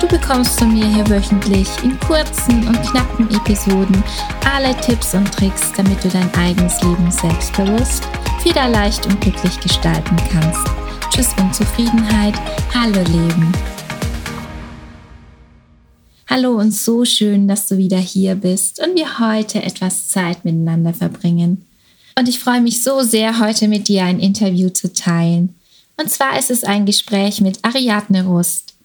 Du bekommst von mir hier wöchentlich in kurzen und knappen Episoden alle Tipps und Tricks, damit du dein eigenes Leben selbstbewusst, federleicht und glücklich gestalten kannst. Tschüss Unzufriedenheit, hallo Leben. Hallo und so schön, dass du wieder hier bist und wir heute etwas Zeit miteinander verbringen. Und ich freue mich so sehr, heute mit dir ein Interview zu teilen. Und zwar ist es ein Gespräch mit Ariadne Rust.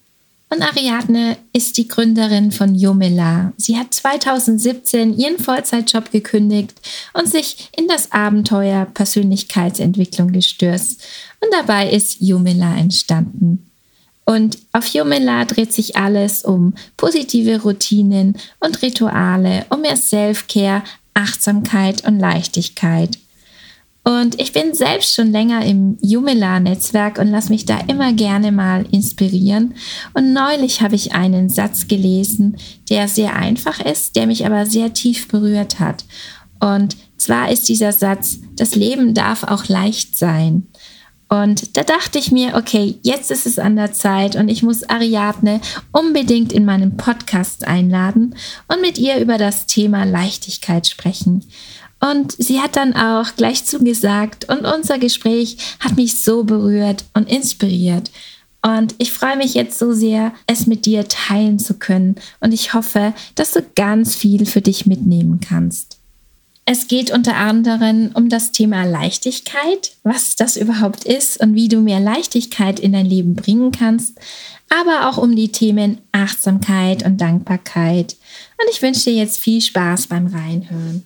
Und Ariadne ist die Gründerin von Jomela. Sie hat 2017 ihren Vollzeitjob gekündigt und sich in das Abenteuer Persönlichkeitsentwicklung gestürzt. Und dabei ist Jomela entstanden. Und auf Jomela dreht sich alles um positive Routinen und Rituale, um mehr Self-Care, Achtsamkeit und Leichtigkeit. Und ich bin selbst schon länger im Jumela-Netzwerk und lasse mich da immer gerne mal inspirieren. Und neulich habe ich einen Satz gelesen, der sehr einfach ist, der mich aber sehr tief berührt hat. Und zwar ist dieser Satz, das Leben darf auch leicht sein. Und da dachte ich mir, okay, jetzt ist es an der Zeit und ich muss Ariadne unbedingt in meinen Podcast einladen und mit ihr über das Thema Leichtigkeit sprechen. Und sie hat dann auch gleich zugesagt und unser Gespräch hat mich so berührt und inspiriert. Und ich freue mich jetzt so sehr, es mit dir teilen zu können. Und ich hoffe, dass du ganz viel für dich mitnehmen kannst. Es geht unter anderem um das Thema Leichtigkeit, was das überhaupt ist und wie du mehr Leichtigkeit in dein Leben bringen kannst, aber auch um die Themen Achtsamkeit und Dankbarkeit. Und ich wünsche dir jetzt viel Spaß beim Reinhören.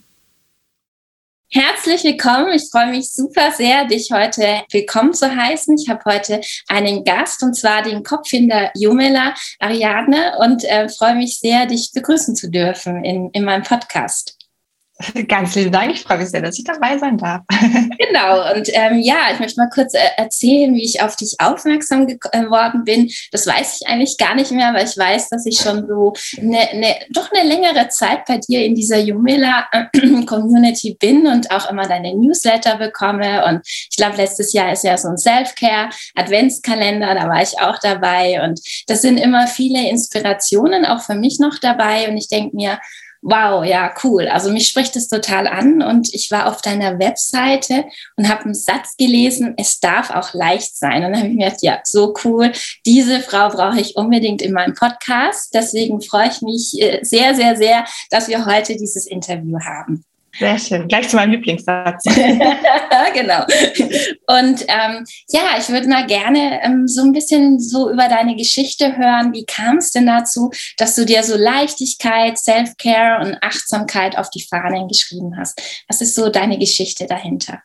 Herzlich willkommen. Ich freue mich super sehr, dich heute willkommen zu heißen. Ich habe heute einen Gast und zwar den Kopfhinder Jumela Ariadne und äh, freue mich sehr, dich begrüßen zu dürfen in, in meinem Podcast. Ganz lieben Dank. Ich freue mich sehr, dass ich dabei sein darf. Genau. Und ähm, ja, ich möchte mal kurz äh, erzählen, wie ich auf dich aufmerksam geworden bin. Das weiß ich eigentlich gar nicht mehr, weil ich weiß, dass ich schon so eine, eine, doch eine längere Zeit bei dir in dieser Jumela-Community bin und auch immer deine Newsletter bekomme. Und ich glaube, letztes Jahr ist ja so ein Self-Care-Adventskalender, da war ich auch dabei. Und das sind immer viele Inspirationen auch für mich noch dabei. Und ich denke mir, wow, ja, cool. Also mich spricht es total an und ich war auf deiner Webseite und habe einen Satz gelesen, es darf auch leicht sein. Und dann habe ich mir gedacht, ja, so cool, diese Frau brauche ich unbedingt in meinem Podcast. Deswegen freue ich mich äh, sehr, sehr, sehr, dass wir heute dieses Interview haben. Sehr schön. Gleich zu meinem Lieblingssatz. genau. Und ähm, ja, ich würde mal gerne ähm, so ein bisschen so über deine Geschichte hören. Wie kam es denn dazu, dass du dir so Leichtigkeit, Self-Care und Achtsamkeit auf die Fahnen geschrieben hast? Was ist so deine Geschichte dahinter?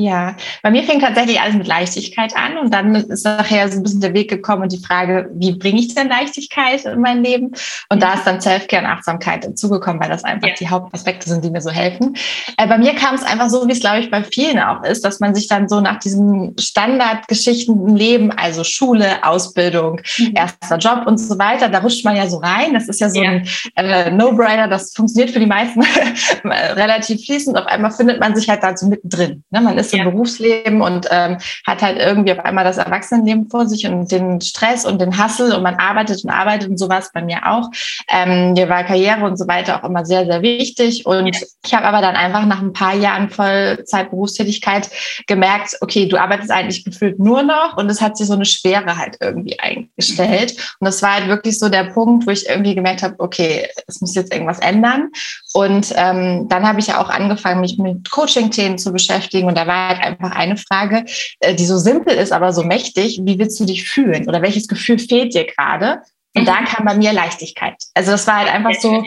Ja, bei mir fing tatsächlich alles mit Leichtigkeit an und dann ist nachher so ein bisschen der Weg gekommen und die Frage, wie bringe ich denn Leichtigkeit in mein Leben? Und da ist dann Selfcare und Achtsamkeit dazugekommen, weil das einfach ja. die Hauptaspekte sind, die mir so helfen. Äh, bei mir kam es einfach so, wie es glaube ich bei vielen auch ist, dass man sich dann so nach diesen Standardgeschichten im Leben, also Schule, Ausbildung, mhm. erster Job und so weiter, da rutscht man ja so rein. Das ist ja so ja. ein äh, No-Brainer, das funktioniert für die meisten relativ fließend. Auf einmal findet man sich halt da so mittendrin. Ne? Man ist ist im ja. Berufsleben und ähm, hat halt irgendwie auf einmal das Erwachsenenleben vor sich und den Stress und den Hassel und man arbeitet und arbeitet und sowas bei mir auch. Ähm, mir war Karriere und so weiter auch immer sehr, sehr wichtig. Und ja. ich habe aber dann einfach nach ein paar Jahren Vollzeit-Berufstätigkeit gemerkt, okay, du arbeitest eigentlich gefühlt nur noch und es hat sich so eine Schwere halt irgendwie eingestellt. Und das war halt wirklich so der Punkt, wo ich irgendwie gemerkt habe, okay, es muss jetzt irgendwas ändern. Und ähm, dann habe ich ja auch angefangen, mich mit Coaching-Themen zu beschäftigen. Und da war halt einfach eine Frage, äh, die so simpel ist, aber so mächtig. Wie willst du dich fühlen? Oder welches Gefühl fehlt dir gerade? Und mhm. da kam bei mir Leichtigkeit. Also das war halt einfach so,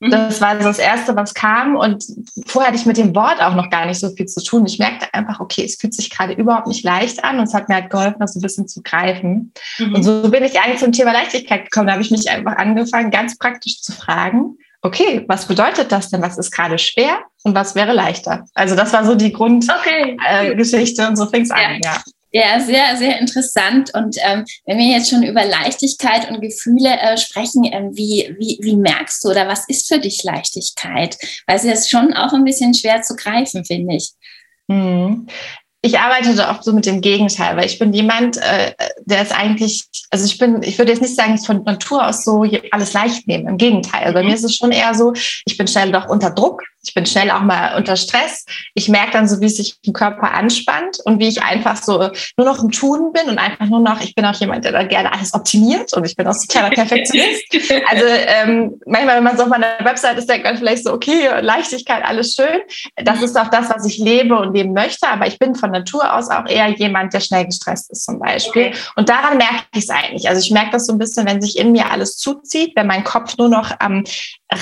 mhm. das war das Erste, was kam. Und vorher hatte ich mit dem Wort auch noch gar nicht so viel zu tun. Ich merkte einfach, okay, es fühlt sich gerade überhaupt nicht leicht an. Und es hat mir halt geholfen, das so ein bisschen zu greifen. Mhm. Und so bin ich eigentlich zum Thema Leichtigkeit gekommen. Da habe ich mich einfach angefangen, ganz praktisch zu fragen, okay, was bedeutet das denn? Was ist gerade schwer und was wäre leichter? Also das war so die Grundgeschichte okay. äh, und so fing es an, ja. Ja, sehr, sehr interessant. Und ähm, wenn wir jetzt schon über Leichtigkeit und Gefühle äh, sprechen, ähm, wie, wie, wie merkst du oder was ist für dich Leichtigkeit? Weil es ist schon auch ein bisschen schwer zu greifen, finde ich. Mhm ich arbeite da oft so mit dem Gegenteil, weil ich bin jemand, äh, der ist eigentlich, also ich bin, ich würde jetzt nicht sagen, ich von Natur aus so alles leicht nehmen. Im Gegenteil. Also bei mhm. mir ist es schon eher so, ich bin schnell doch unter Druck ich bin schnell auch mal unter Stress. Ich merke dann so, wie sich der Körper anspannt und wie ich einfach so nur noch im Tun bin und einfach nur noch, ich bin auch jemand, der da gerne alles optimiert und ich bin auch so ein kleiner Perfektionist. also ähm, manchmal, wenn man so auf meiner Website ist, denkt man vielleicht so, okay, Leichtigkeit, alles schön. Das ist auch das, was ich lebe und leben möchte, aber ich bin von Natur aus auch eher jemand, der schnell gestresst ist zum Beispiel. Und daran merke ich es eigentlich. Also ich merke das so ein bisschen, wenn sich in mir alles zuzieht, wenn mein Kopf nur noch am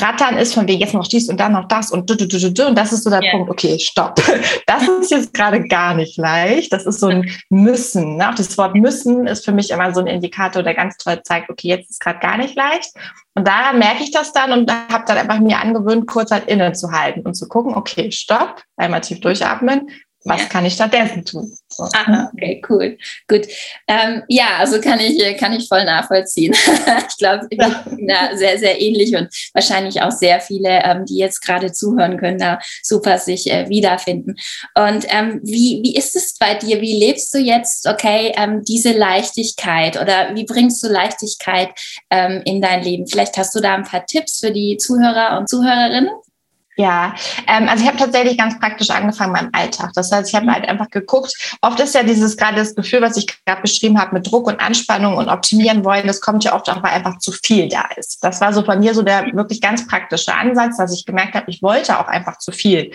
Rattern ist, von wegen jetzt noch dies und dann noch das und du, du, du, du, du. Und das ist so der yeah. Punkt, okay, stopp. Das ist jetzt gerade gar nicht leicht. Das ist so ein Müssen. Ne? Auch das Wort müssen ist für mich immer so ein Indikator, der ganz toll zeigt, okay, jetzt ist gerade gar nicht leicht. Und daran merke ich das dann und habe dann einfach mir angewöhnt, kurz halt innezuhalten und zu gucken, okay, stopp, einmal tief durchatmen, was ja. kann ich stattdessen tun? Aha, okay, cool. Gut. Ähm, ja, also kann ich, kann ich voll nachvollziehen. ich glaube, ich bin da sehr, sehr ähnlich und wahrscheinlich auch sehr viele, ähm, die jetzt gerade zuhören können, da super sich äh, wiederfinden. Und ähm, wie, wie ist es bei dir? Wie lebst du jetzt, okay, ähm, diese Leichtigkeit oder wie bringst du Leichtigkeit ähm, in dein Leben? Vielleicht hast du da ein paar Tipps für die Zuhörer und Zuhörerinnen? Ja, ähm, also ich habe tatsächlich ganz praktisch angefangen beim Alltag. Das heißt, ich habe mhm. halt einfach geguckt. Oft ist ja dieses gerade das Gefühl, was ich gerade beschrieben habe, mit Druck und Anspannung und optimieren wollen, das kommt ja oft auch, weil einfach zu viel da ist. Das war so bei mir so der wirklich ganz praktische Ansatz, dass ich gemerkt habe, ich wollte auch einfach zu viel.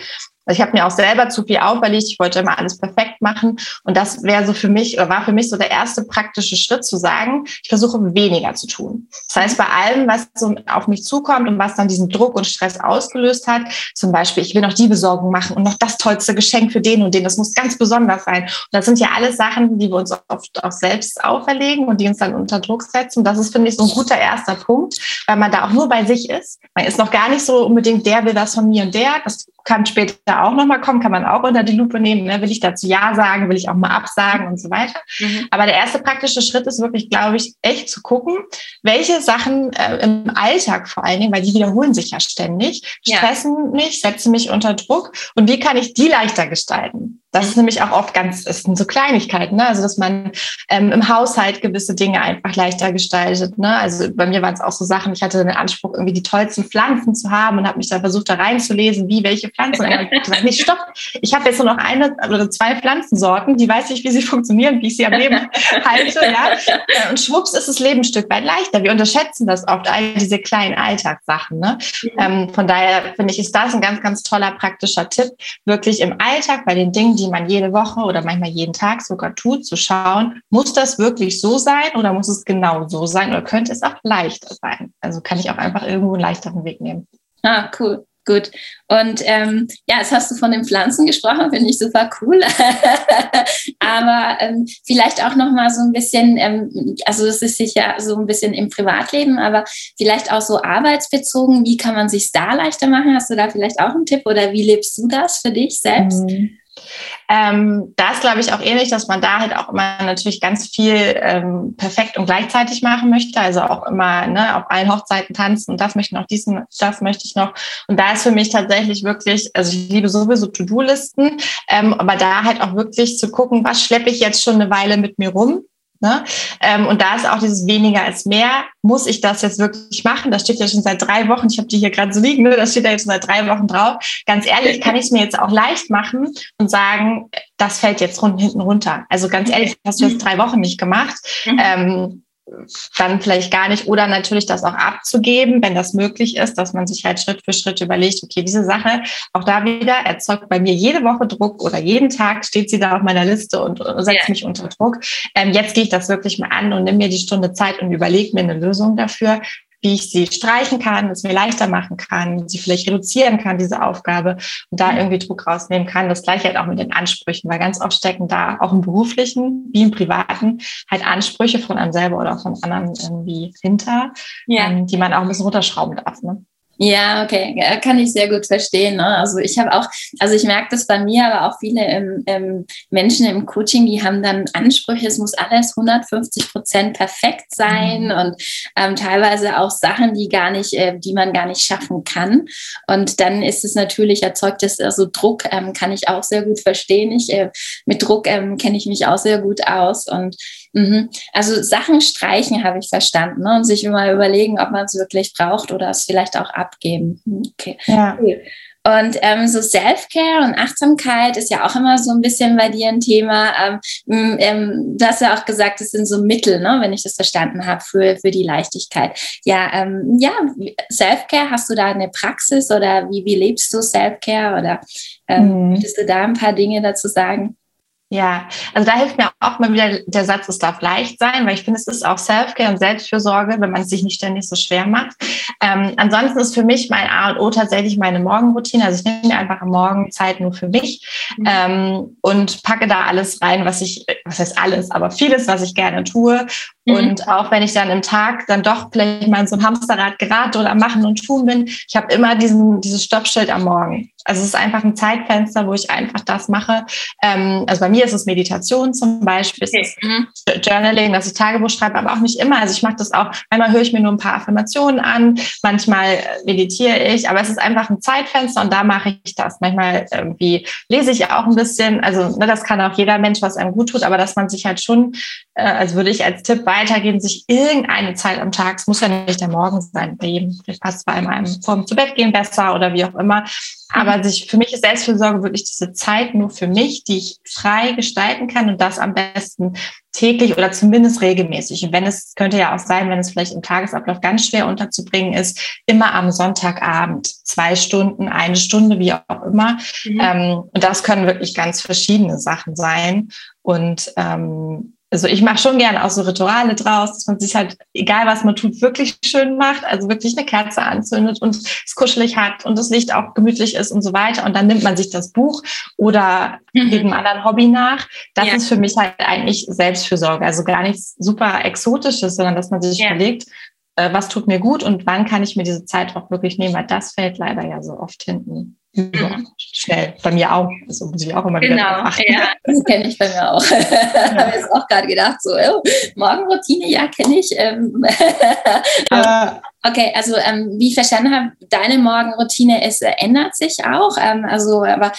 Also ich habe mir auch selber zu viel auferlegt. Ich wollte immer alles perfekt machen. Und das wäre so für mich oder war für mich so der erste praktische Schritt zu sagen, ich versuche weniger zu tun. Das heißt, bei allem, was so auf mich zukommt und was dann diesen Druck und Stress ausgelöst hat, zum Beispiel, ich will noch die Besorgung machen und noch das tollste Geschenk für den und den, das muss ganz besonders sein. Und das sind ja alles Sachen, die wir uns oft auch selbst auferlegen und die uns dann unter Druck setzen. Und das ist, finde ich, so ein guter erster Punkt, weil man da auch nur bei sich ist. Man ist noch gar nicht so unbedingt der will das von mir und der. Das kann später auch nochmal kommen, kann man auch unter die Lupe nehmen. Ne? Will ich dazu Ja sagen, will ich auch mal absagen und so weiter. Mhm. Aber der erste praktische Schritt ist wirklich, glaube ich, echt zu gucken, welche Sachen äh, im Alltag vor allen Dingen, weil die wiederholen sich ja ständig, stressen ja. mich, setzen mich unter Druck und wie kann ich die leichter gestalten? Das ist nämlich auch oft ganz, es sind so Kleinigkeiten, ne? also dass man ähm, im Haushalt gewisse Dinge einfach leichter gestaltet. Ne? Also bei mir waren es auch so Sachen, ich hatte den Anspruch, irgendwie die tollsten Pflanzen zu haben und habe mich da versucht, da reinzulesen, wie welche Pflanzen. Und nicht stopp, ich habe jetzt nur noch eine oder zwei Pflanzensorten, die weiß ich, wie sie funktionieren, wie ich sie am Leben halte. Ja? Äh, und schwupps ist das Leben ein Stück weit leichter. Wir unterschätzen das oft, all diese kleinen Alltagssachen. Ne? Mhm. Ähm, von daher finde ich, ist das ein ganz, ganz toller praktischer Tipp, wirklich im Alltag bei den Dingen, die man jede Woche oder manchmal jeden Tag sogar tut, zu schauen, muss das wirklich so sein oder muss es genau so sein oder könnte es auch leichter sein? Also kann ich auch einfach irgendwo einen leichteren Weg nehmen. Ah, cool. Gut. Und ähm, ja, jetzt hast du von den Pflanzen gesprochen, finde ich super cool. Aber ähm, vielleicht auch noch mal so ein bisschen, ähm, also das ist sicher so ein bisschen im Privatleben, aber vielleicht auch so arbeitsbezogen. Wie kann man sich da leichter machen? Hast du da vielleicht auch einen Tipp oder wie lebst du das für dich selbst? Mhm. Ähm, da ist, glaube ich, auch ähnlich, dass man da halt auch immer natürlich ganz viel ähm, perfekt und gleichzeitig machen möchte. Also auch immer ne, auf allen Hochzeiten tanzen und das möchte ich noch, diesen, das möchte ich noch. Und da ist für mich tatsächlich wirklich, also ich liebe sowieso To-Do-Listen, ähm, aber da halt auch wirklich zu gucken, was schleppe ich jetzt schon eine Weile mit mir rum Ne? Ähm, und da ist auch dieses weniger als mehr. Muss ich das jetzt wirklich machen? Das steht ja schon seit drei Wochen. Ich habe die hier gerade so liegen. Ne? Das steht ja jetzt schon seit drei Wochen drauf. Ganz ehrlich, kann ich es mir jetzt auch leicht machen und sagen, das fällt jetzt hinten runter. Also ganz ehrlich, hast du jetzt drei Wochen nicht gemacht. Mhm. Ähm, dann vielleicht gar nicht oder natürlich das auch abzugeben, wenn das möglich ist, dass man sich halt Schritt für Schritt überlegt, okay, diese Sache, auch da wieder erzeugt bei mir jede Woche Druck oder jeden Tag steht sie da auf meiner Liste und, setzt ja. mich unter Druck. Ähm, jetzt gehe ich das wirklich mal an und nehme mir die Stunde Zeit und überlege mir eine Lösung dafür wie ich sie streichen kann, es mir leichter machen kann, sie vielleicht reduzieren kann, diese Aufgabe und da irgendwie Druck rausnehmen kann. Das gleiche halt auch mit den Ansprüchen, weil ganz oft stecken da auch im beruflichen wie im privaten halt Ansprüche von einem selber oder von anderen irgendwie hinter, ja. ähm, die man auch ein bisschen runterschrauben darf. Ne? Ja, okay, ja, kann ich sehr gut verstehen. Ne? Also ich habe auch, also ich merke das bei mir, aber auch viele ähm, ähm, Menschen im Coaching, die haben dann Ansprüche, es muss alles 150 Prozent perfekt sein mhm. und ähm, teilweise auch Sachen, die gar nicht, äh, die man gar nicht schaffen kann. Und dann ist es natürlich erzeugt es also Druck, ähm, kann ich auch sehr gut verstehen. Ich äh, mit Druck ähm, kenne ich mich auch sehr gut aus und Mhm. Also Sachen streichen habe ich verstanden ne? und sich immer überlegen, ob man es wirklich braucht oder es vielleicht auch abgeben. Hm, okay. Ja. Und ähm, so Self-Care und Achtsamkeit ist ja auch immer so ein bisschen bei dir ein Thema. Ähm, ähm, du hast ja auch gesagt, es sind so Mittel, ne, wenn ich das verstanden habe, für, für die Leichtigkeit. Ja, ähm, ja Self-Care, hast du da eine Praxis oder wie, wie lebst du Self-Care? Oder ähm, mhm. würdest du da ein paar Dinge dazu sagen? Ja, also da hilft mir auch mal wieder der Satz, es darf leicht sein, weil ich finde, es ist auch Self-Care und Selbstfürsorge, wenn man es sich nicht ständig so schwer macht. Ähm, ansonsten ist für mich mein A und O tatsächlich meine Morgenroutine. Also ich nehme mir einfach am Morgen Zeit nur für mich mhm. ähm, und packe da alles rein, was ich, was heißt alles, aber vieles, was ich gerne tue. Mhm. Und auch wenn ich dann im Tag dann doch vielleicht mal in so ein Hamsterrad gerate oder am Machen und Tun bin, ich habe immer diesen, dieses Stoppschild am Morgen. Also es ist einfach ein Zeitfenster, wo ich einfach das mache. Ähm, also bei mir ist es Meditation zum Beispiel, okay. es ist mhm. Journaling, dass ich Tagebuch schreibe, aber auch nicht immer. Also ich mache das auch, manchmal höre ich mir nur ein paar Affirmationen an, manchmal meditiere ich, aber es ist einfach ein Zeitfenster und da mache ich das. Manchmal irgendwie lese ich auch ein bisschen. Also ne, das kann auch jeder Mensch, was einem gut tut, aber dass man sich halt schon, äh, also würde ich als Tipp weitergeben, sich irgendeine Zeit am Tag, es muss ja nicht der Morgen sein, bei jedem, vielleicht passt bei einem vorm zu Bett gehen besser oder wie auch immer, aber sich, für mich ist Selbstfürsorge wirklich diese Zeit nur für mich, die ich frei gestalten kann und das am besten täglich oder zumindest regelmäßig. Und wenn es könnte ja auch sein, wenn es vielleicht im Tagesablauf ganz schwer unterzubringen ist, immer am Sonntagabend, zwei Stunden, eine Stunde, wie auch immer. Mhm. Ähm, und das können wirklich ganz verschiedene Sachen sein. Und ähm, also ich mache schon gerne auch so Rituale draus, dass man sich halt, egal was man tut, wirklich schön macht, also wirklich eine Kerze anzündet und es kuschelig hat und das Licht auch gemütlich ist und so weiter. Und dann nimmt man sich das Buch oder mhm. jedem anderen Hobby nach. Das ja. ist für mich halt eigentlich Selbstfürsorge. Also gar nichts super Exotisches, sondern dass man sich ja. überlegt, äh, was tut mir gut und wann kann ich mir diese Zeit auch wirklich nehmen, weil das fällt leider ja so oft hinten. Mhm. Schnell. Bei mir auch. Also muss ich auch immer genau. wieder achten. Ja, das kenne ich bei mir auch. Ja. habe jetzt auch gerade gedacht, so, oh, Morgenroutine, ja, kenne ich. Ähm. ja. Okay, also ähm, wie ich verstanden habe, deine Morgenroutine ist, äh, ändert sich auch. Ähm, also, aber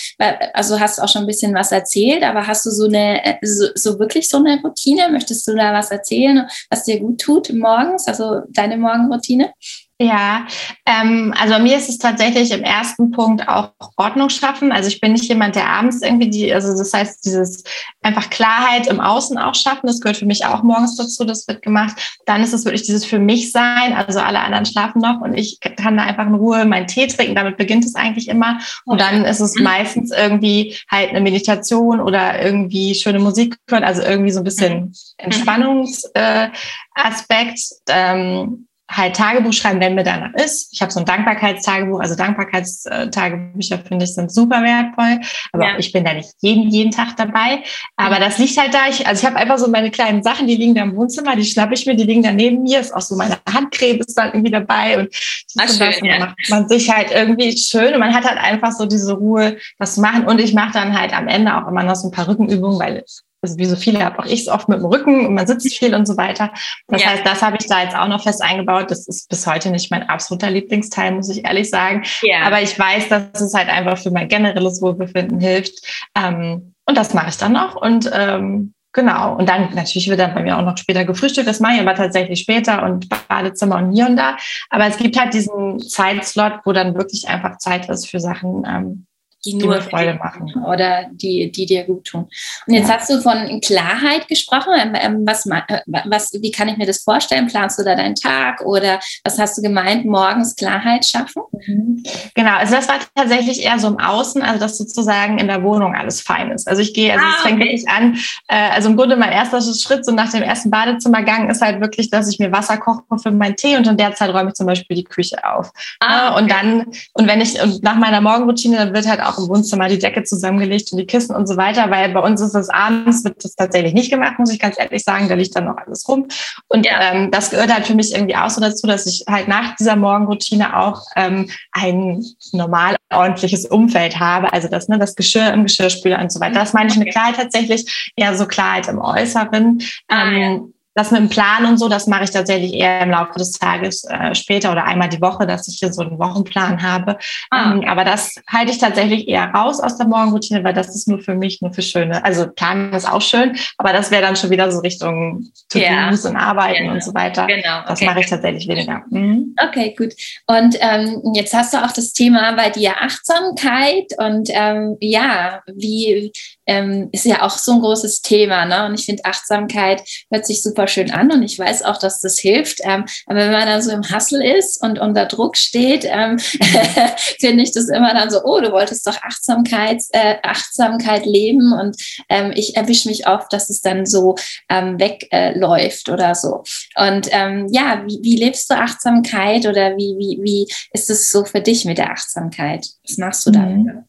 also hast du auch schon ein bisschen was erzählt, aber hast du so eine äh, so, so wirklich so eine Routine? Möchtest du da was erzählen, was dir gut tut morgens? Also deine Morgenroutine? Ja, ähm, also mir ist es tatsächlich im ersten Punkt auch Ordnung schaffen. Also ich bin nicht jemand, der abends irgendwie die, also das heißt, dieses einfach Klarheit im Außen auch schaffen, das gehört für mich auch morgens dazu, das wird gemacht. Dann ist es wirklich dieses für mich sein, also alle anderen schlafen noch und ich kann da einfach in Ruhe meinen Tee trinken, damit beginnt es eigentlich immer. Und dann ist es meistens irgendwie halt eine Meditation oder irgendwie schöne Musik hören, also irgendwie so ein bisschen mhm. Entspannungsaspekt. Äh, ähm, halt Tagebuch schreiben, wenn mir danach ist. Ich habe so ein Dankbarkeitstagebuch, also Dankbarkeitstagebücher finde ich sind super wertvoll, aber ja. ich bin da nicht jeden, jeden Tag dabei. Aber das liegt halt da, ich, also ich habe einfach so meine kleinen Sachen, die liegen da im Wohnzimmer, die schnappe ich mir, die liegen da neben mir, ist auch so meine Handcreme ist dann irgendwie dabei und, Ach, schön, ja. macht man sich halt irgendwie schön und man hat halt einfach so diese Ruhe, das zu machen und ich mache dann halt am Ende auch immer noch so ein paar Rückenübungen, weil also wie so viele habe auch ich es oft mit dem Rücken und man sitzt viel und so weiter. Das ja. heißt, das habe ich da jetzt auch noch fest eingebaut. Das ist bis heute nicht mein absoluter Lieblingsteil, muss ich ehrlich sagen. Ja. Aber ich weiß, dass es halt einfach für mein generelles Wohlbefinden hilft. Ähm, und das mache ich dann noch. Und ähm, genau. Und dann natürlich wird dann bei mir auch noch später gefrühstückt. Das mache ich aber tatsächlich später und Badezimmer und hier und da. Aber es gibt halt diesen Zeitslot, wo dann wirklich einfach Zeit ist für Sachen, ähm, die, die nur Freude machen oder die, die dir gut tun. Und jetzt ja. hast du von Klarheit gesprochen. Ähm, ähm, was, äh, was, wie kann ich mir das vorstellen? Planst du da deinen Tag oder was hast du gemeint, morgens Klarheit schaffen? Mhm. Genau, also das war tatsächlich eher so im Außen, also dass sozusagen in der Wohnung alles fein ist. Also ich gehe, also ah, es fängt okay. wirklich an, äh, also im Grunde mein erster Schritt so nach dem ersten Badezimmergang ist halt wirklich, dass ich mir Wasser koche für meinen Tee und in der Zeit räume ich zum Beispiel die Küche auf. Ah, okay. Und dann, und wenn ich, und nach meiner Morgenroutine, dann wird halt auch im Wohnzimmer die Decke zusammengelegt und die Kissen und so weiter, weil bei uns ist das abends, wird das tatsächlich nicht gemacht, muss ich ganz ehrlich sagen. Da liegt dann noch alles rum. Und ja. ähm, das gehört halt für mich irgendwie auch so dazu, dass ich halt nach dieser Morgenroutine auch ähm, ein normal ordentliches Umfeld habe. Also das, ne, das Geschirr im Geschirrspüler und so weiter. Das meine ich mit Klarheit tatsächlich, eher so Klarheit im Äußeren. Ah, ähm, ja das mit dem Plan und so, das mache ich tatsächlich eher im Laufe des Tages äh, später oder einmal die Woche, dass ich hier so einen Wochenplan habe. Ah, ähm, aber das halte ich tatsächlich eher raus aus der Morgenroutine, weil das ist nur für mich, nur für schöne. Also Planen ist auch schön, aber das wäre dann schon wieder so Richtung To-Dos ja. und Arbeiten genau. und so weiter. Genau. Okay. Das mache ich tatsächlich weniger. Mhm. Okay, gut. Und ähm, jetzt hast du auch das Thema bei dir Achtsamkeit und ähm, ja, wie ähm, ist ja auch so ein großes Thema. Ne? Und ich finde, Achtsamkeit hört sich super schön an und ich weiß auch, dass das hilft. Ähm, aber wenn man dann so im Hustle ist und unter Druck steht, ähm, finde ich das immer dann so, oh, du wolltest doch Achtsamkeit, äh, Achtsamkeit leben und ähm, ich erwische mich oft, dass es dann so ähm, wegläuft äh, oder so. Und ähm, ja, wie, wie lebst du Achtsamkeit oder wie, wie, wie ist es so für dich mit der Achtsamkeit? Was machst du da? Mhm.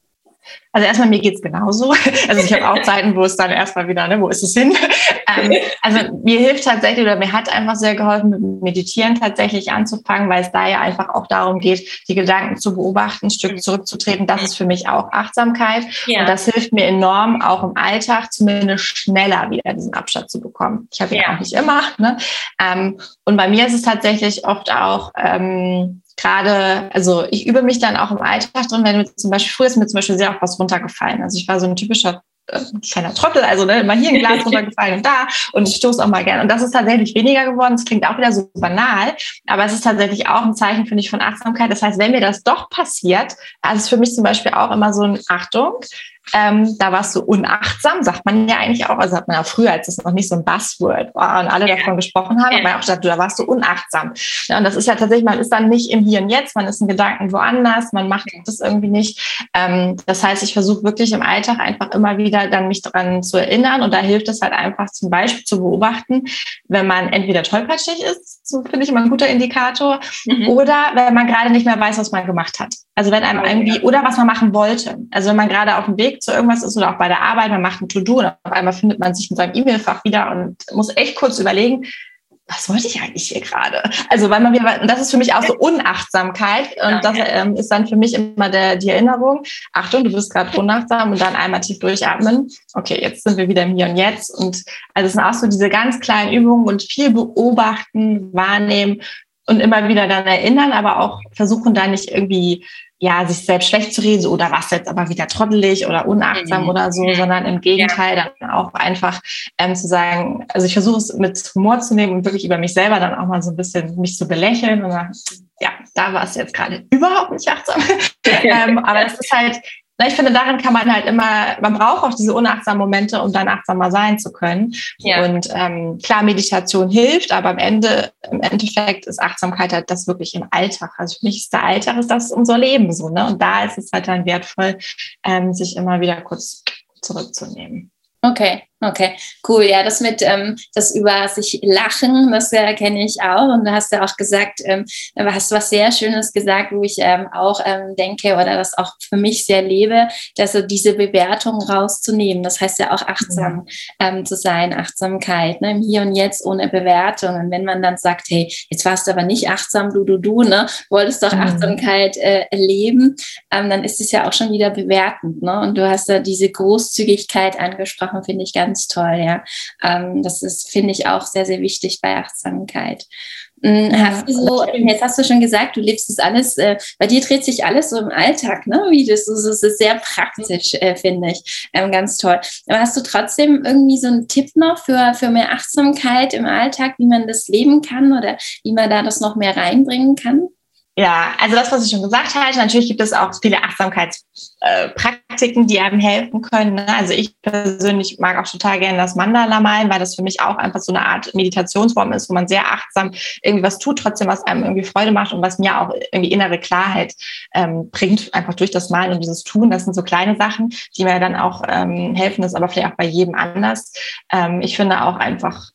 Also erstmal, mir geht's genauso. Also ich habe auch Zeiten, wo es dann erstmal wieder, ne, wo ist es hin? Ähm, also mir hilft tatsächlich oder mir hat einfach sehr geholfen, mit Meditieren tatsächlich anzufangen, weil es da ja einfach auch darum geht, die Gedanken zu beobachten, ein Stück zurückzutreten. Das ist für mich auch Achtsamkeit. Ja. Und das hilft mir enorm, auch im Alltag zumindest schneller wieder diesen Abstand zu bekommen. Ich habe ihn ja. auch nicht immer. Ne? Ähm, und bei mir ist es tatsächlich oft auch... Ähm, gerade, also ich übe mich dann auch im Alltag drin, wenn mir zum Beispiel, früher ist mir zum Beispiel sehr oft was runtergefallen. Also ich war so ein typischer äh, kleiner Trottel, also ne, immer hier ein Glas runtergefallen und da und ich stoße auch mal gern. Und das ist tatsächlich weniger geworden. Das klingt auch wieder so banal, aber es ist tatsächlich auch ein Zeichen, finde ich, von Achtsamkeit. Das heißt, wenn mir das doch passiert, also ist für mich zum Beispiel auch immer so ein Achtung, ähm, da warst du unachtsam, sagt man ja eigentlich auch. Also hat man ja früher, als es noch nicht so ein Buzzword war und alle ja. davon gesprochen haben, ja. hat man auch gesagt, du, da warst du unachtsam. Ja, und das ist ja tatsächlich, man ist dann nicht im Hier und Jetzt, man ist in Gedanken woanders, man macht das irgendwie nicht. Ähm, das heißt, ich versuche wirklich im Alltag einfach immer wieder dann mich daran zu erinnern und da hilft es halt einfach zum Beispiel zu beobachten, wenn man entweder tollpatschig ist, so finde ich immer ein guter Indikator, mhm. oder wenn man gerade nicht mehr weiß, was man gemacht hat. Also wenn einem irgendwie, oder was man machen wollte. Also wenn man gerade auf dem Weg zu irgendwas ist oder auch bei der Arbeit, man macht ein To-Do und auf einmal findet man sich in seinem E-Mail-Fach wieder und muss echt kurz überlegen, was wollte ich eigentlich hier gerade? Also weil man wieder, das ist für mich auch so Unachtsamkeit und das ähm, ist dann für mich immer der, die Erinnerung, Achtung, du bist gerade unachtsam und dann einmal tief durchatmen. Okay, jetzt sind wir wieder im Hier und Jetzt und also es sind auch so diese ganz kleinen Übungen und viel beobachten, wahrnehmen und immer wieder dann erinnern, aber auch versuchen da nicht irgendwie ja, sich selbst schlecht zu reden, so, oder was jetzt aber wieder trottelig oder unachtsam mhm. oder so, sondern im Gegenteil ja. dann auch einfach ähm, zu sagen, also ich versuche es mit Humor zu nehmen und wirklich über mich selber dann auch mal so ein bisschen mich zu belächeln und dann, ja, da war es jetzt gerade überhaupt nicht achtsam. ähm, aber das ist halt, ich finde, darin kann man halt immer, man braucht auch diese unachtsamen Momente, um dann achtsamer sein zu können. Ja. Und ähm, klar, Meditation hilft, aber am Ende, im Endeffekt ist Achtsamkeit halt das wirklich im Alltag. Also für mich ist der Alltag ist das unser Leben so, ne? Und da ist es halt dann wertvoll, ähm, sich immer wieder kurz zurückzunehmen. Okay, okay, cool. Ja, das mit ähm, das über sich lachen, das äh, kenne ich auch. Und da hast du auch gesagt, ähm, hast was sehr Schönes gesagt, wo ich ähm, auch ähm, denke oder das auch für mich sehr lebe, dass so diese Bewertung rauszunehmen. Das heißt ja auch achtsam ähm, zu sein, Achtsamkeit, ne? im Hier und Jetzt ohne Bewertung. Und wenn man dann sagt, hey, jetzt warst du aber nicht achtsam, du, du, du, ne, wolltest doch mhm. Achtsamkeit äh, leben, ähm, dann ist es ja auch schon wieder bewertend. Ne? Und du hast da diese Großzügigkeit angesprochen finde ich ganz toll, ja. Ähm, das ist, finde ich, auch sehr, sehr wichtig bei Achtsamkeit. Hm, hast du so, jetzt hast du schon gesagt, du lebst das alles, äh, bei dir dreht sich alles so im Alltag, ne? Wie das, das ist sehr praktisch, äh, finde ich. Ähm, ganz toll. Aber hast du trotzdem irgendwie so einen Tipp noch für, für mehr Achtsamkeit im Alltag, wie man das leben kann oder wie man da das noch mehr reinbringen kann? Ja, also das, was ich schon gesagt habe, natürlich gibt es auch viele Achtsamkeitspraktiken, die einem helfen können. Ne? Also ich persönlich mag auch total gerne das Mandala malen, weil das für mich auch einfach so eine Art Meditationsform ist, wo man sehr achtsam irgendwie was tut, trotzdem was einem irgendwie Freude macht und was mir auch irgendwie innere Klarheit ähm, bringt, einfach durch das Malen und dieses Tun. Das sind so kleine Sachen, die mir dann auch ähm, helfen, das aber vielleicht auch bei jedem anders. Ähm, ich finde auch einfach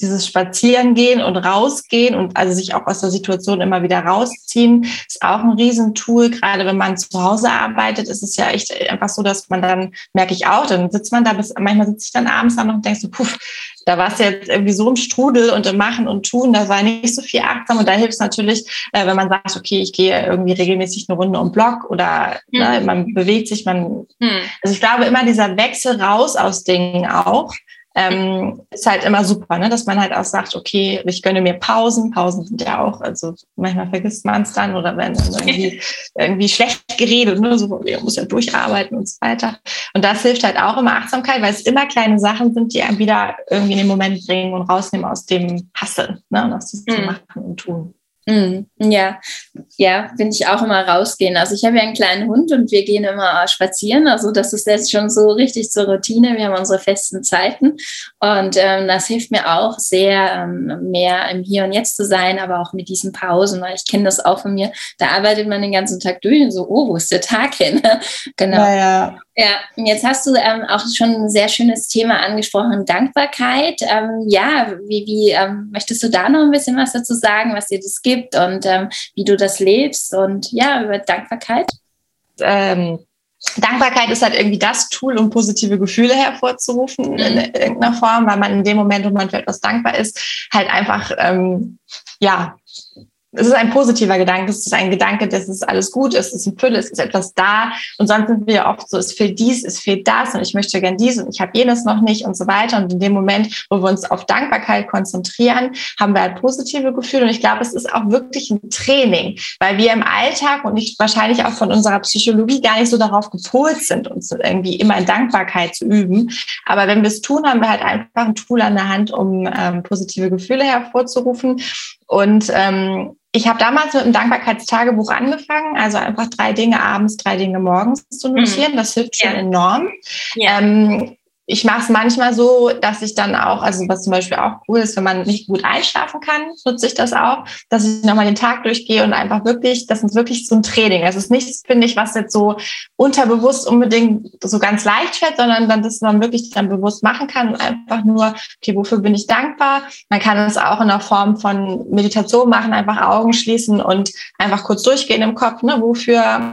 dieses Spazierengehen und rausgehen und also sich auch aus der Situation immer wieder rausziehen, ist auch ein Riesentool. Gerade wenn man zu Hause arbeitet, ist es ja echt einfach so, dass man dann, merke ich auch, dann sitzt man da bis, manchmal sitze ich dann abends da noch und denkst so, puff, da war es jetzt irgendwie so im Strudel und im Machen und Tun, da war nicht so viel achtsam. Und da hilft es natürlich, äh, wenn man sagt, okay, ich gehe irgendwie regelmäßig eine Runde um Block oder mhm. ne, man bewegt sich, man. Mhm. Also ich glaube immer dieser Wechsel raus aus Dingen auch ähm, ist halt immer super, ne? dass man halt auch sagt, okay, ich gönne mir Pausen. Pausen sind ja auch, also manchmal vergisst man es dann oder wenn dann irgendwie, irgendwie schlecht geredet, ne? so, man muss ja durcharbeiten und so weiter. Und das hilft halt auch immer Achtsamkeit, weil es immer kleine Sachen sind, die einem wieder irgendwie in den Moment bringen und rausnehmen aus dem Hasseln, ne? und aus dem mhm. Machen und Tun. Mm, ja, ja, finde ich auch immer rausgehen. Also ich habe ja einen kleinen Hund und wir gehen immer spazieren. Also das ist jetzt schon so richtig zur Routine. Wir haben unsere festen Zeiten und ähm, das hilft mir auch sehr, ähm, mehr im Hier und Jetzt zu sein, aber auch mit diesen Pausen, weil ich kenne das auch von mir. Da arbeitet man den ganzen Tag durch und so, oh, wo ist der Tag hin? genau. Ja, ja. Jetzt hast du ähm, auch schon ein sehr schönes Thema angesprochen, Dankbarkeit. Ähm, ja, wie, wie ähm, möchtest du da noch ein bisschen was dazu sagen, was dir das gibt und ähm, wie du das lebst und ja, über Dankbarkeit? Ähm, Dankbarkeit ist halt irgendwie das Tool, um positive Gefühle hervorzurufen in mhm. irgendeiner Form, weil man in dem Moment, wo man für etwas dankbar ist, halt einfach ähm, ja es ist ein positiver Gedanke, es ist ein Gedanke, dass es alles gut ist, es ist ein Fülle, es ist etwas da. Und sonst sind wir oft so, es fehlt dies, es fehlt das und ich möchte gern dies und ich habe jenes noch nicht und so weiter. Und in dem Moment, wo wir uns auf Dankbarkeit konzentrieren, haben wir halt positive Gefühle. Und ich glaube, es ist auch wirklich ein Training, weil wir im Alltag und nicht wahrscheinlich auch von unserer Psychologie gar nicht so darauf gepolt sind, uns irgendwie immer in Dankbarkeit zu üben. Aber wenn wir es tun, haben wir halt einfach ein Tool an der Hand, um ähm, positive Gefühle hervorzurufen. Und ähm, ich habe damals mit einem Dankbarkeitstagebuch angefangen, also einfach drei Dinge abends, drei Dinge morgens zu notieren. Mhm. Das hilft schon ja. enorm. Ja. Ähm, ich mache es manchmal so, dass ich dann auch, also was zum Beispiel auch cool ist, wenn man nicht gut einschlafen kann, nutze ich das auch, dass ich nochmal den Tag durchgehe und einfach wirklich, das ist wirklich so ein Training. Es ist nichts, finde ich, was jetzt so unterbewusst unbedingt so ganz leicht fällt, sondern dann, dass man wirklich dann bewusst machen kann und einfach nur, okay, wofür bin ich dankbar? Man kann es auch in der Form von Meditation machen, einfach Augen schließen und einfach kurz durchgehen im Kopf, ne, wofür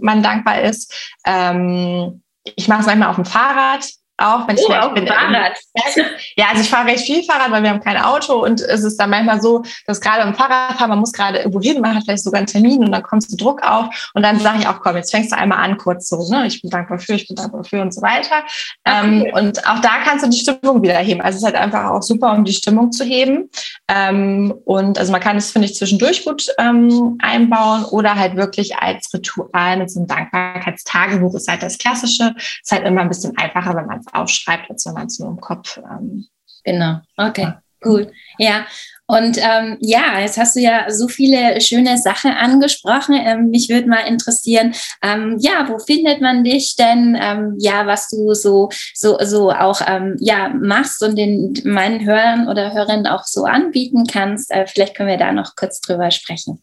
man dankbar ist. Ähm, ich mache es manchmal auf dem Fahrrad, auch wenn ich oh, auf bin. Fahrrad. Ja, also ich fahre recht viel Fahrrad, weil wir haben kein Auto und es ist dann manchmal so, dass gerade im Fahrradfahren, man muss gerade irgendwo hin, man hat vielleicht sogar einen Termin und dann kommst du Druck auf und dann sage ich auch, komm, jetzt fängst du einmal an, kurz so, ne? Ich bin dankbar für, ich bin dankbar für und so weiter. Okay. Ähm, und auch da kannst du die Stimmung wieder heben. Also es ist halt einfach auch super, um die Stimmung zu heben. Ähm, und also man kann es, finde ich, zwischendurch gut ähm, einbauen oder halt wirklich als Ritual mit so einem Dankbarkeitstagebuch ist halt das Klassische. Ist halt immer ein bisschen einfacher, wenn man aufschreibt, als wenn man es nur im Kopf. Ähm, genau, okay, ja. cool. Ja, und ähm, ja, jetzt hast du ja so viele schöne Sachen angesprochen. Ähm, mich würde mal interessieren, ähm, ja, wo findet man dich denn? Ähm, ja, was du so so so auch ähm, ja machst und den meinen Hörern oder Hörerinnen auch so anbieten kannst. Äh, vielleicht können wir da noch kurz drüber sprechen.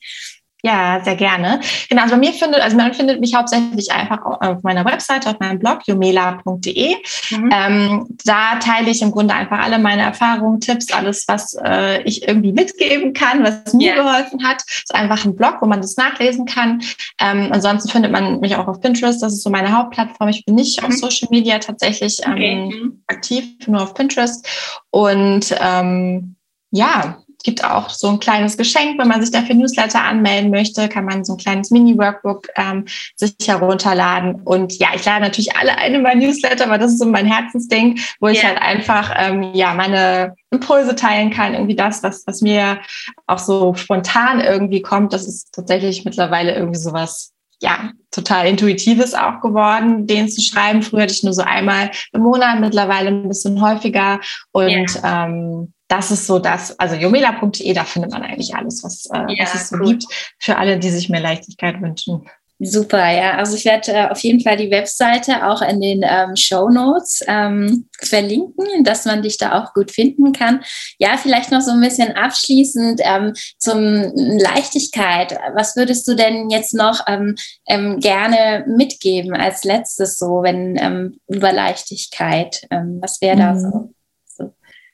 Ja, sehr gerne. Genau, also bei mir findet, also man findet mich hauptsächlich einfach auf meiner Website, auf meinem Blog, jomela.de. Mhm. Ähm, da teile ich im Grunde einfach alle meine Erfahrungen, Tipps, alles, was äh, ich irgendwie mitgeben kann, was mir yeah. geholfen hat. Das ist einfach ein Blog, wo man das nachlesen kann. Ähm, ansonsten findet man mich auch auf Pinterest, das ist so meine Hauptplattform. Ich bin nicht mhm. auf Social Media tatsächlich ähm, okay. aktiv, nur auf Pinterest. Und ähm, ja, gibt auch so ein kleines Geschenk, wenn man sich dafür Newsletter anmelden möchte, kann man so ein kleines Mini-Workbook ähm, sich herunterladen. Und ja, ich lade natürlich alle ein in mein Newsletter, weil das ist so mein Herzensding, wo ich halt einfach ähm, ja meine Impulse teilen kann, irgendwie das, was, was mir auch so spontan irgendwie kommt. Das ist tatsächlich mittlerweile irgendwie sowas ja, total intuitives auch geworden, den zu schreiben. Früher hatte ich nur so einmal im Monat, mittlerweile ein bisschen häufiger. Und yeah. ähm, das ist so das, also jomela.de, da findet man eigentlich alles, was, äh, ja, was es so cool. gibt, für alle, die sich mehr Leichtigkeit wünschen. Super, ja. Also ich werde äh, auf jeden Fall die Webseite auch in den ähm, Show Notes ähm, verlinken, dass man dich da auch gut finden kann. Ja, vielleicht noch so ein bisschen abschließend ähm, zum Leichtigkeit. Was würdest du denn jetzt noch ähm, ähm, gerne mitgeben als letztes so, wenn ähm, über Leichtigkeit? Ähm, was wäre da mhm. so?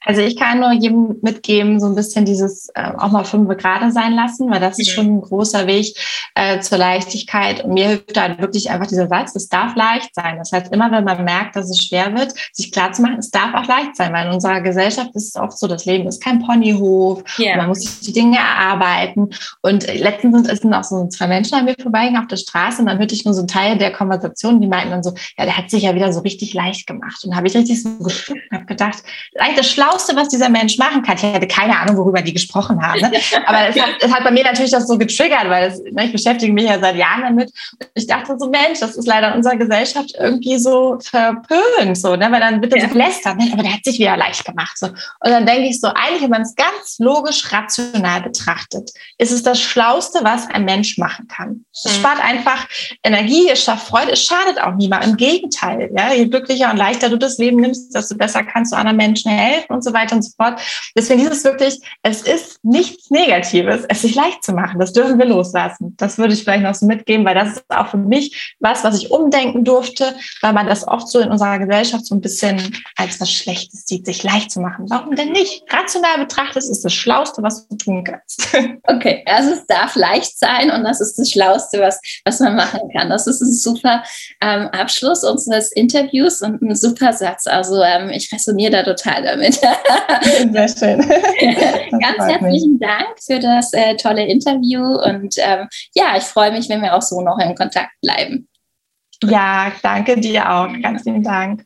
Also ich kann nur jedem mitgeben, so ein bisschen dieses äh, auch mal fünf gerade sein lassen, weil das mhm. ist schon ein großer Weg äh, zur Leichtigkeit. Und mir hilft halt wirklich einfach dieser Satz, es darf leicht sein. Das heißt, immer wenn man merkt, dass es schwer wird, sich klar zu machen, es darf auch leicht sein, weil in unserer Gesellschaft ist es oft so, das Leben ist kein Ponyhof, yeah. man muss sich die Dinge erarbeiten. Und letztens sind, sind auch so zwei Menschen an mir vorbeigegangen auf der Straße und dann hörte ich nur so einen Teil der Konversation, die meinten dann so, ja, der hat sich ja wieder so richtig leicht gemacht. Und habe ich richtig so geschluckt und habe gedacht, eigentlich das Schlau Schlauste, was dieser Mensch machen kann. Ich hatte keine Ahnung, worüber die gesprochen haben. Ne? Aber es hat, es hat, bei mir natürlich das so getriggert, weil das, ne, ich beschäftige mich ja seit Jahren damit. Und ich dachte so, Mensch, das ist leider in unserer Gesellschaft irgendwie so verpönt, so, ne? weil dann wird er ja. so gelästert. Ne? Aber der hat sich wieder leicht gemacht. So. Und dann denke ich so, eigentlich, wenn man es ganz logisch, rational betrachtet, ist es das Schlauste, was ein Mensch machen kann. Es mhm. spart einfach Energie, es schafft Freude, es schadet auch niemand. Im Gegenteil, ja? je glücklicher und leichter du das Leben nimmst, desto besser kannst du anderen Menschen helfen und so weiter und so fort. Deswegen dieses wirklich, es ist nichts Negatives, es sich leicht zu machen. Das dürfen wir loslassen. Das würde ich vielleicht noch so mitgeben, weil das ist auch für mich was, was ich umdenken durfte, weil man das oft so in unserer Gesellschaft so ein bisschen als was Schlechtes sieht, sich leicht zu machen. Warum denn nicht? Rational betrachtet ist es das Schlauste, was du tun kannst. Okay, also es darf leicht sein und das ist das Schlauste, was, was man machen kann. Das ist ein super ähm, Abschluss unseres Interviews und ein super Satz. Also ähm, ich resoniere da total damit. Sehr schön. Ganz herzlichen mich. Dank für das äh, tolle Interview und ähm, ja, ich freue mich, wenn wir auch so noch in Kontakt bleiben. Ja, danke dir auch. Ganz vielen Dank.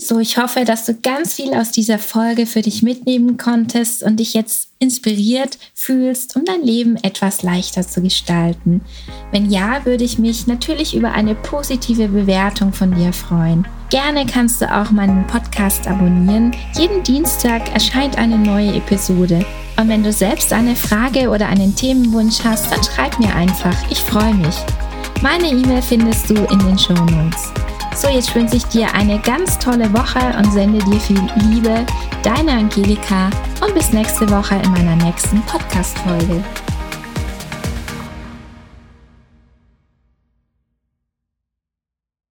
So, ich hoffe, dass du ganz viel aus dieser Folge für dich mitnehmen konntest und dich jetzt inspiriert fühlst, um dein Leben etwas leichter zu gestalten. Wenn ja, würde ich mich natürlich über eine positive Bewertung von dir freuen. Gerne kannst du auch meinen Podcast abonnieren. Jeden Dienstag erscheint eine neue Episode. Und wenn du selbst eine Frage oder einen Themenwunsch hast, dann schreib mir einfach. Ich freue mich. Meine E-Mail findest du in den Show Notes. So, jetzt wünsche ich dir eine ganz tolle Woche und sende dir viel Liebe. Deine Angelika und bis nächste Woche in meiner nächsten Podcast-Folge.